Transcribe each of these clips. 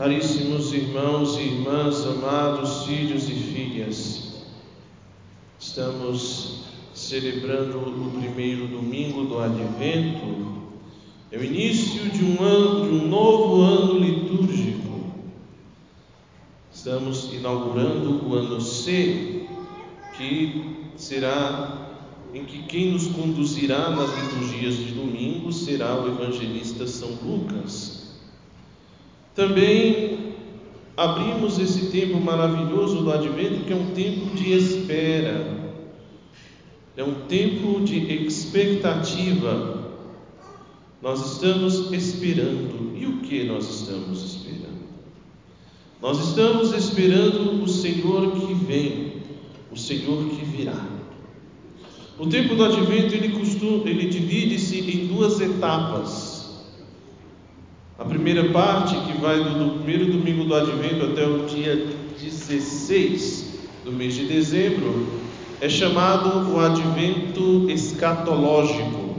Caríssimos irmãos e irmãs, amados filhos e filhas, estamos celebrando o primeiro domingo do Advento, é o início de um ano, de um novo ano litúrgico. Estamos inaugurando o ano C, que será em que quem nos conduzirá nas liturgias de domingo será o evangelista São Lucas. Também abrimos esse tempo maravilhoso do advento, que é um tempo de espera, é um tempo de expectativa. Nós estamos esperando. E o que nós estamos esperando? Nós estamos esperando o Senhor que vem, o Senhor que virá. O tempo do advento ele, costuma, ele divide-se em duas etapas. A primeira parte, vai do, primeiro domingo do advento até o dia 16 do mês de dezembro, é chamado o advento escatológico.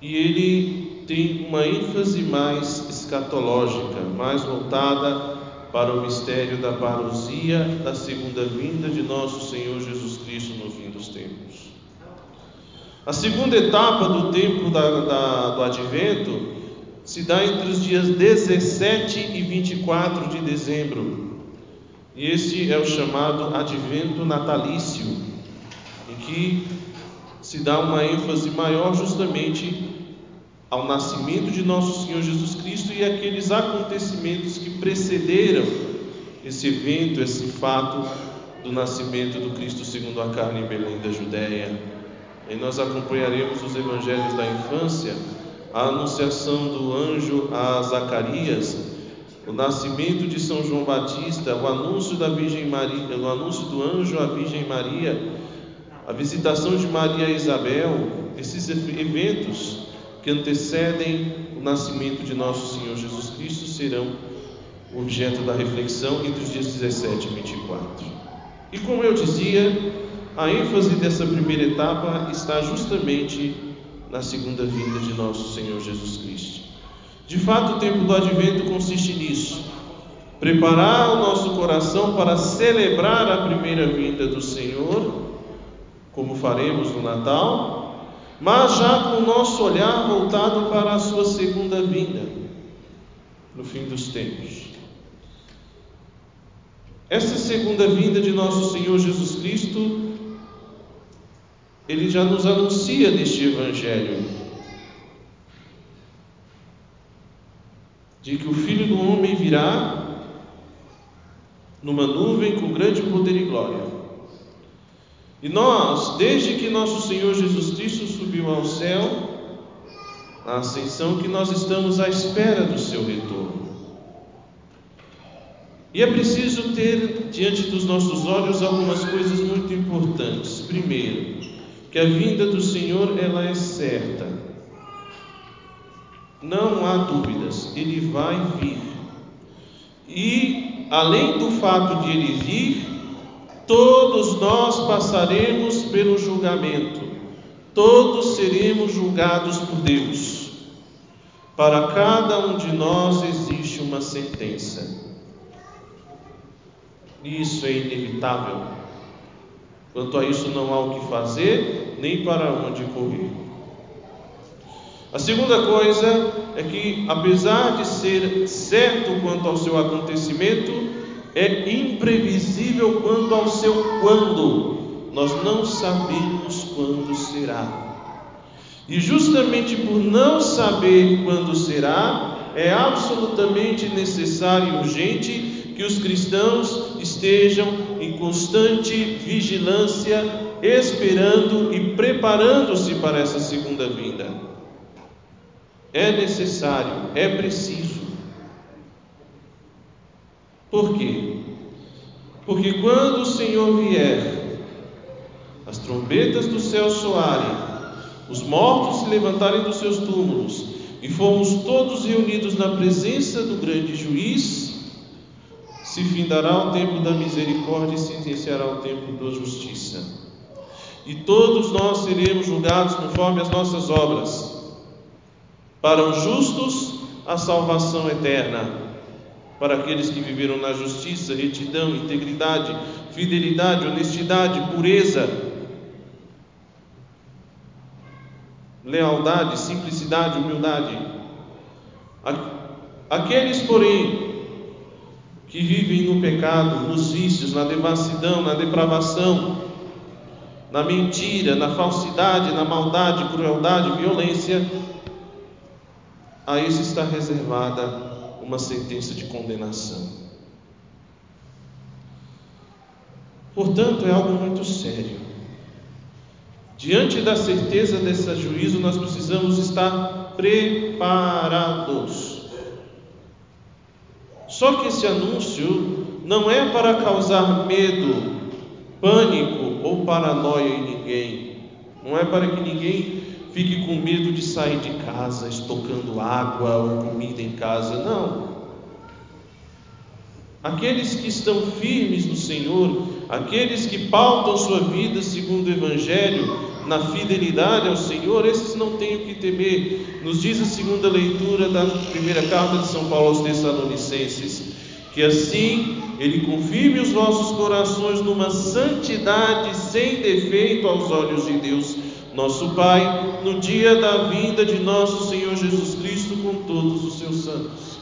E ele tem uma ênfase mais escatológica, mais voltada para o mistério da parousia da segunda vinda de nosso Senhor Jesus Cristo no fim dos tempos. A segunda etapa do tempo da, da, do advento se dá entre os dias 17 e 24 de dezembro. E esse é o chamado advento natalício, em que se dá uma ênfase maior justamente ao nascimento de nosso Senhor Jesus Cristo e aqueles acontecimentos que precederam esse evento, esse fato do nascimento do Cristo segundo a carne em Belém da Judéia. E nós acompanharemos os evangelhos da infância, a anunciação do anjo a Zacarias, o nascimento de São João Batista, o anúncio da Virgem Maria, o anúncio do anjo à Virgem Maria, a visitação de Maria a Isabel, esses eventos que antecedem o nascimento de nosso Senhor Jesus Cristo serão objeto da reflexão entre os dias 17 e 24. E como eu dizia, a ênfase dessa primeira etapa está justamente na segunda vinda de nosso Senhor Jesus Cristo. De fato, o tempo do advento consiste nisso: preparar o nosso coração para celebrar a primeira vinda do Senhor, como faremos no Natal, mas já com o nosso olhar voltado para a sua segunda vinda, no fim dos tempos. Essa segunda vinda de nosso Senhor Jesus ele já nos anuncia neste Evangelho de que o Filho do Homem virá numa nuvem com grande poder e glória. E nós, desde que nosso Senhor Jesus Cristo subiu ao céu, a ascensão, que nós estamos à espera do seu retorno. E é preciso ter diante dos nossos olhos algumas coisas muito importantes. Primeiro, que a vinda do Senhor ela é certa. Não há dúvidas, ele vai vir. E além do fato de ele vir, todos nós passaremos pelo julgamento. Todos seremos julgados por Deus. Para cada um de nós existe uma sentença. Isso é inevitável. Quanto a isso, não há o que fazer, nem para onde correr. A segunda coisa é que, apesar de ser certo quanto ao seu acontecimento, é imprevisível quanto ao seu quando. Nós não sabemos quando será. E justamente por não saber quando será, é absolutamente necessário e urgente que os cristãos estejam em constante vigilância, esperando e preparando-se para essa segunda vinda. É necessário, é preciso. Por quê? Porque quando o Senhor vier, as trombetas do céu soarem, os mortos se levantarem dos seus túmulos e formos todos reunidos na presença do grande juiz, se findará o tempo da misericórdia e se iniciará o tempo da justiça. E todos nós seremos julgados conforme as nossas obras. Para os justos, a salvação eterna para aqueles que viveram na justiça, retidão, integridade, fidelidade, honestidade, pureza, lealdade, simplicidade, humildade. Aqueles, porém, que vivem no pecado, nos vícios, na devassidão, na depravação, na mentira, na falsidade, na maldade, crueldade, violência, a isso está reservada uma sentença de condenação. Portanto, é algo muito sério. Diante da certeza desse juízo, nós precisamos estar preparados. Só que esse anúncio não é para causar medo, pânico ou paranoia em ninguém. Não é para que ninguém fique com medo de sair de casa estocando água ou comida em casa. Não. Aqueles que estão firmes no Senhor, aqueles que pautam sua vida segundo o Evangelho, na fidelidade ao Senhor, esses não têm o que temer. Nos diz a segunda leitura da primeira carta de São Paulo aos Tessalonicenses, que assim ele confirme os vossos corações numa santidade sem defeito aos olhos de Deus, nosso Pai, no dia da vinda de nosso Senhor Jesus Cristo com todos os seus santos.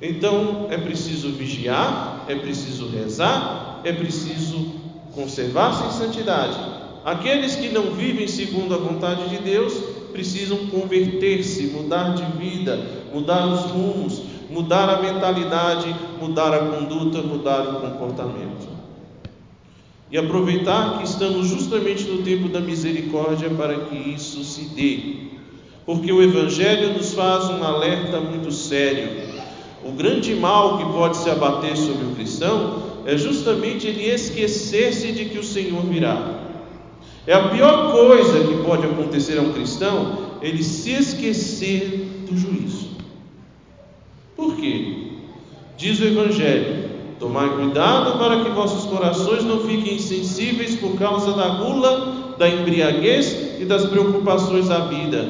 Então é preciso vigiar, é preciso rezar, é preciso conservar-se em santidade. Aqueles que não vivem segundo a vontade de Deus precisam converter-se, mudar de vida, mudar os rumos, mudar a mentalidade, mudar a conduta, mudar o comportamento. E aproveitar que estamos justamente no tempo da misericórdia para que isso se dê. Porque o Evangelho nos faz um alerta muito sério. O grande mal que pode se abater sobre o cristão é justamente ele esquecer-se de que o Senhor virá. É a pior coisa que pode acontecer a um cristão, ele se esquecer do juízo. Por quê? Diz o Evangelho: Tomai cuidado para que vossos corações não fiquem insensíveis por causa da gula, da embriaguez e das preocupações da vida.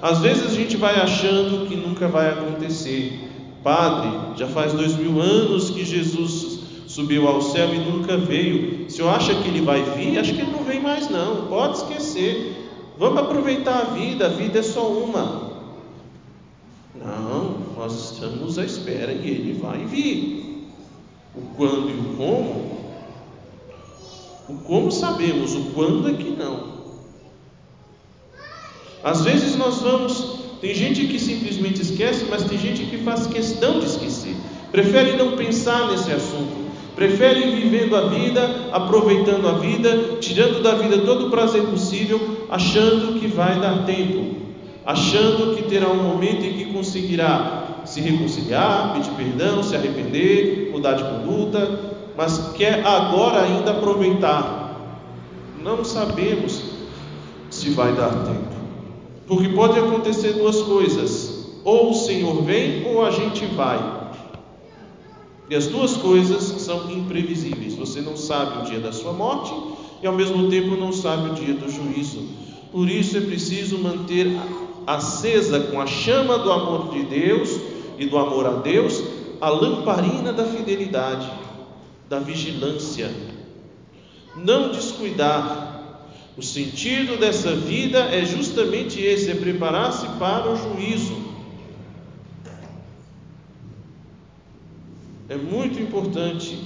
Às vezes a gente vai achando que nunca vai acontecer. Padre, já faz dois mil anos que Jesus subiu ao céu e nunca veio. Se eu acha que ele vai vir, acho que ele não vem mais não. Pode esquecer. Vamos aproveitar a vida, a vida é só uma. Não, nós estamos à espera e ele vai vir. O quando e o como? O como sabemos, o quando é que não. Às vezes nós vamos, tem gente que simplesmente esquece, mas tem gente que faz questão de esquecer, prefere não pensar nesse assunto. Preferem vivendo a vida, aproveitando a vida, tirando da vida todo o prazer possível, achando que vai dar tempo, achando que terá um momento em que conseguirá se reconciliar, pedir perdão, se arrepender, mudar de conduta, mas quer agora ainda aproveitar. Não sabemos se vai dar tempo, porque pode acontecer duas coisas: ou o Senhor vem ou a gente vai. E as duas coisas são imprevisíveis. Você não sabe o dia da sua morte e ao mesmo tempo não sabe o dia do juízo. Por isso é preciso manter acesa com a chama do amor de Deus e do amor a Deus a lamparina da fidelidade, da vigilância. Não descuidar. O sentido dessa vida é justamente esse: é preparar-se para o juízo. É muito importante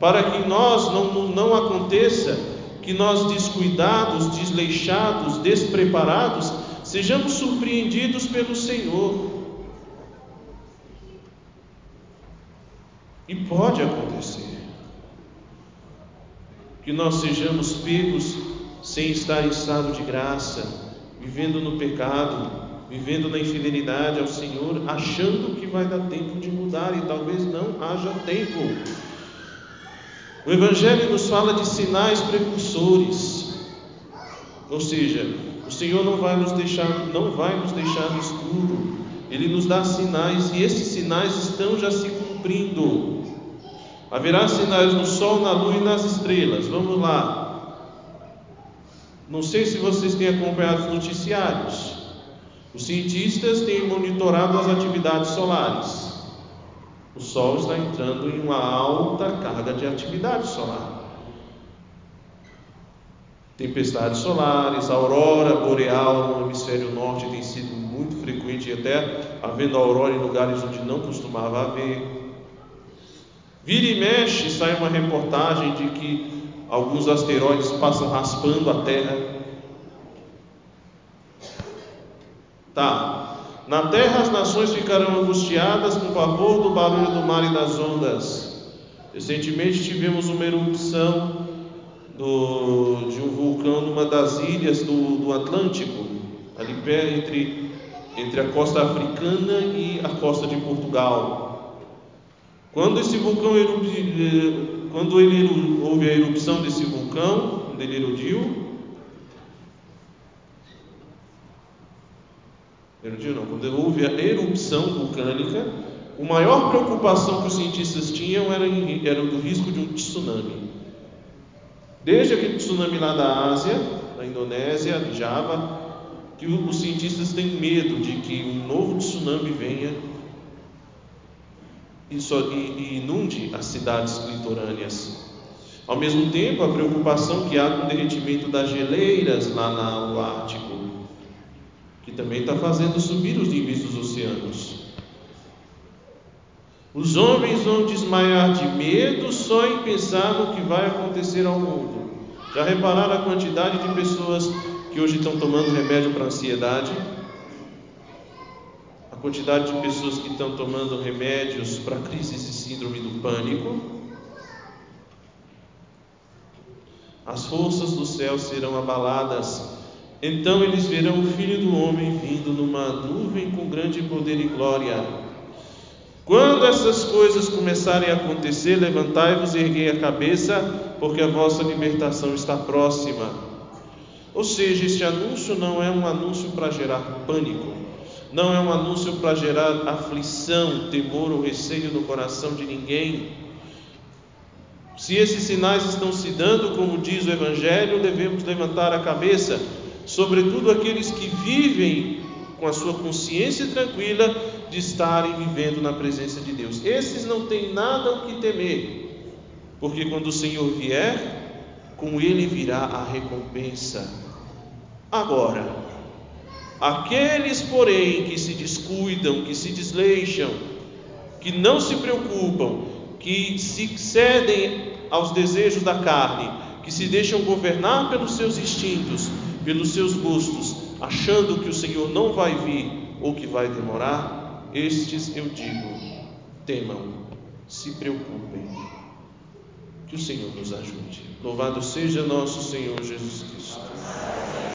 para que nós não, não aconteça que nós descuidados, desleixados, despreparados, sejamos surpreendidos pelo Senhor. E pode acontecer que nós sejamos pegos sem estar em estado de graça, vivendo no pecado, vivendo na infidelidade ao Senhor, achando que vai dar tempo de mudar e talvez não haja tempo. O Evangelho nos fala de sinais precursores, ou seja, o Senhor não vai nos deixar, não vai nos deixar no escuro. Ele nos dá sinais e esses sinais estão já se cumprindo. Haverá sinais no sol, na lua e nas estrelas. Vamos lá. Não sei se vocês têm acompanhado os noticiários. Os cientistas têm monitorado as atividades solares. O Sol está entrando em uma alta carga de atividade solar. Tempestades solares, aurora boreal no hemisfério norte tem sido muito frequente, até havendo aurora em lugares onde não costumava haver. Vira e mexe sai uma reportagem de que alguns asteroides passam raspando a Terra. Tá. Na Terra as nações ficarão angustiadas com o pavor do barulho do mar e das ondas. Recentemente tivemos uma erupção do, de um vulcão numa das ilhas do, do Atlântico, ali entre, entre a costa africana e a costa de Portugal. Quando esse vulcão eh, quando ele houve a erupção desse vulcão, quando ele erodiu, erodiu não, quando houve a erupção vulcânica, a maior preocupação que os cientistas tinham era, era do risco de um tsunami. Desde aquele tsunami lá da Ásia, da Indonésia, Java, que os cientistas têm medo de que um novo tsunami venha e, e inunde as cidades litorâneas. Ao mesmo tempo, a preocupação que há com o derretimento das geleiras lá no Ártico, que também está fazendo subir os níveis dos oceanos. Os homens vão desmaiar de medo só em pensar no que vai acontecer ao mundo. Já repararam a quantidade de pessoas que hoje estão tomando remédio para ansiedade? A quantidade de pessoas que estão tomando remédios para crises e síndrome do pânico? As forças do céu serão abaladas. Então eles verão o Filho do Homem vindo numa nuvem com grande poder e glória. Quando essas coisas começarem a acontecer, levantai-vos e erguei a cabeça, porque a vossa libertação está próxima. Ou seja, este anúncio não é um anúncio para gerar pânico, não é um anúncio para gerar aflição, temor ou receio no coração de ninguém. Se esses sinais estão se dando, como diz o Evangelho, devemos levantar a cabeça, sobretudo aqueles que vivem com a sua consciência tranquila de estarem vivendo na presença de Deus. Esses não têm nada o que temer, porque quando o Senhor vier, com ele virá a recompensa. Agora, aqueles, porém, que se descuidam, que se desleixam, que não se preocupam, que se cedem aos desejos da carne, que se deixam governar pelos seus instintos, pelos seus gostos, achando que o Senhor não vai vir ou que vai demorar, estes eu digo: temam, se preocupem. Que o Senhor nos ajude. Louvado seja nosso Senhor Jesus Cristo.